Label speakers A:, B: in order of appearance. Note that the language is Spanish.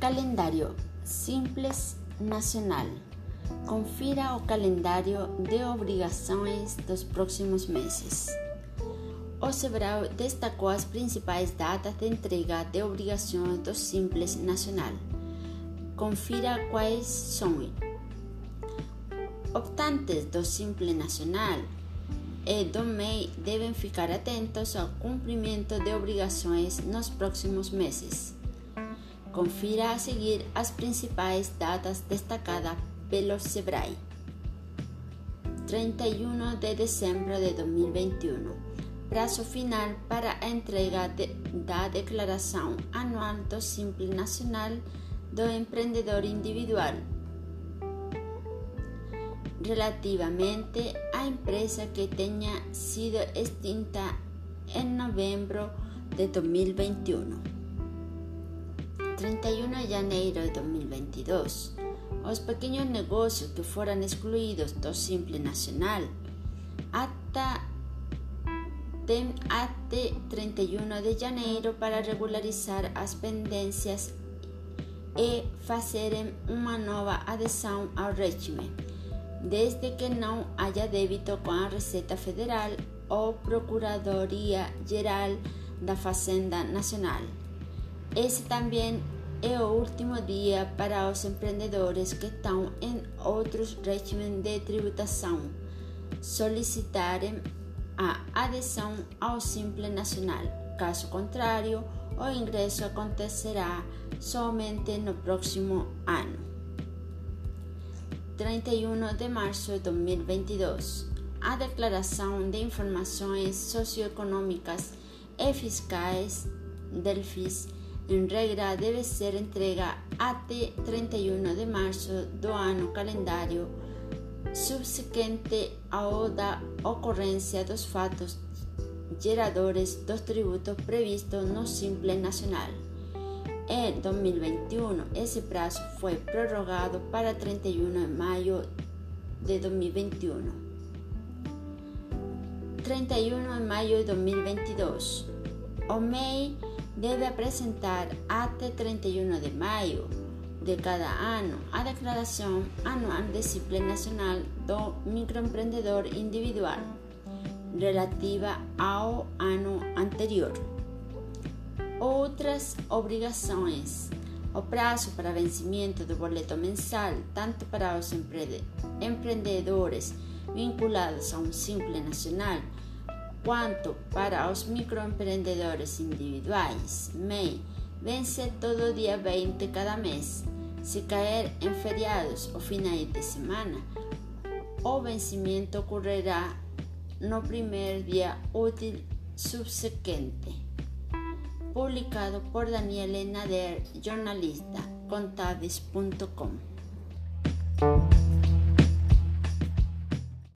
A: Calendario Simples Nacional. Confira o calendário de obrigações dos próximos meses. O Sebrae destacou as principais datas de entrega de obrigações do Simples Nacional. Confira quais são. Optantes do Simples Nacional e do MEI devem ficar atentos ao cumprimento de obrigações nos próximos meses. Confira a seguir as principais datas destacadas pelo SEBRAE. 31 de dezembro de 2021. Prazo final para a entrega de, da Declaração Anual do Simples Nacional do Empreendedor Individual. Relativamente à empresa que tenha sido extinta em novembro de 2021. 31 de janeiro de 2022, os pequeños negocios que fueran excluídos do Simple Nacional hasta até 31 de janeiro para regularizar as pendências e fazerem uma nova adesão ao regime, desde que não haja débito com a Receita Federal ou Procuradoria Geral da Fazenda Nacional. Esse também é o último dia para os empreendedores que estão em outros regimes de tributação solicitarem a adesão ao Simples Nacional. Caso contrário, o ingresso acontecerá somente no próximo ano. 31 de março de 2022. A Declaração de Informações Socioeconômicas e Fiscais del Em regra deve ser entrega até 31 de março do ano calendário subsequente ao da ocorrência dos fatos geradores dos tributos previstos no Simples Nacional. Em 2021, esse prazo foi prorrogado para 31 de maio de 2021. 31 de maio de 2022. O debe apresentar até 31 de maio de cada ano a Declaração Anual de Simple Nacional do Microempreendedor Individual relativa ao ano anterior. Outras obrigações. O prazo para vencimento do boleto mensal, tanto para os empreendedores vinculados a um Simple Nacional quanto para os microempreendedores individuais, MEI, vence todo dia 20 cada mês. Se cair em feriados ou finais de semana, o vencimento ocorrerá no primeiro dia útil subsequente. Publicado por Daniele Nader, jornalista, contables.com.